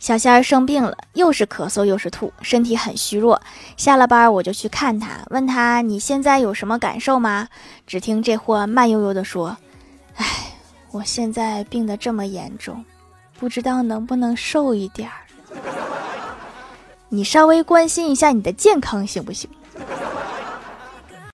小仙儿生病了，又是咳嗽又是吐，身体很虚弱。下了班我就去看他，问他你现在有什么感受吗？只听这货慢悠悠地说：“哎，我现在病得这么严重，不知道能不能瘦一点儿。你稍微关心一下你的健康行不行？”